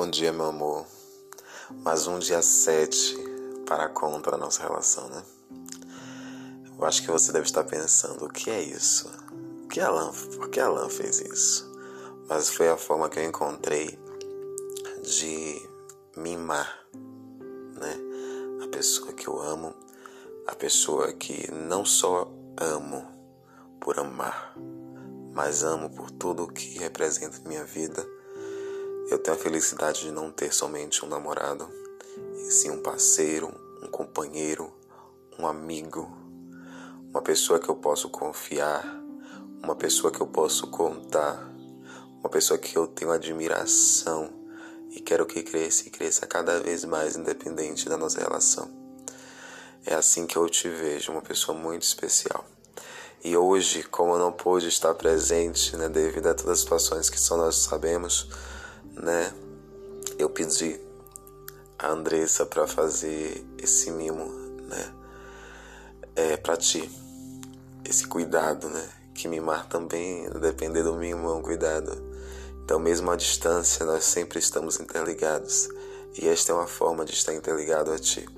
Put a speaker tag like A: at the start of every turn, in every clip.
A: Bom dia, meu amor. Mais um dia 7 para contra a nossa relação, né? Eu acho que você deve estar pensando: o que é isso? O que Alan, por que Alan fez isso? Mas foi a forma que eu encontrei de mimar, né? A pessoa que eu amo, a pessoa que não só amo por amar, mas amo por tudo o que representa minha vida eu tenho a felicidade de não ter somente um namorado, e sim um parceiro, um companheiro, um amigo, uma pessoa que eu posso confiar, uma pessoa que eu posso contar, uma pessoa que eu tenho admiração e quero que cresça e cresça cada vez mais independente da nossa relação. É assim que eu te vejo, uma pessoa muito especial. E hoje, como eu não pude estar presente, né, devido a todas as situações que só nós sabemos, né? Eu pedi a Andressa para fazer esse mimo, né? É para ti. Esse cuidado, né? Que mimar também, depender do mimo, é um cuidado. Então, mesmo à distância, nós sempre estamos interligados. E esta é uma forma de estar interligado a ti.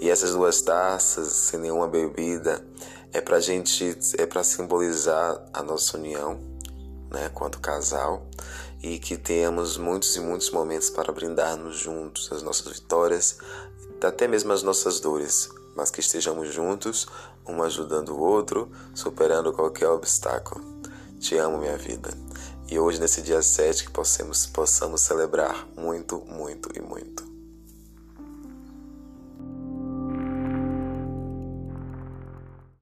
A: E essas duas taças, sem nenhuma bebida, é pra gente, é para simbolizar a nossa união, né, quanto casal, e que tenhamos muitos e muitos momentos para brindarmos juntos as nossas vitórias, até mesmo as nossas dores, mas que estejamos juntos, um ajudando o outro, superando qualquer obstáculo. Te amo, minha vida. E hoje, nesse dia 7, que possamos, possamos celebrar muito, muito e muito.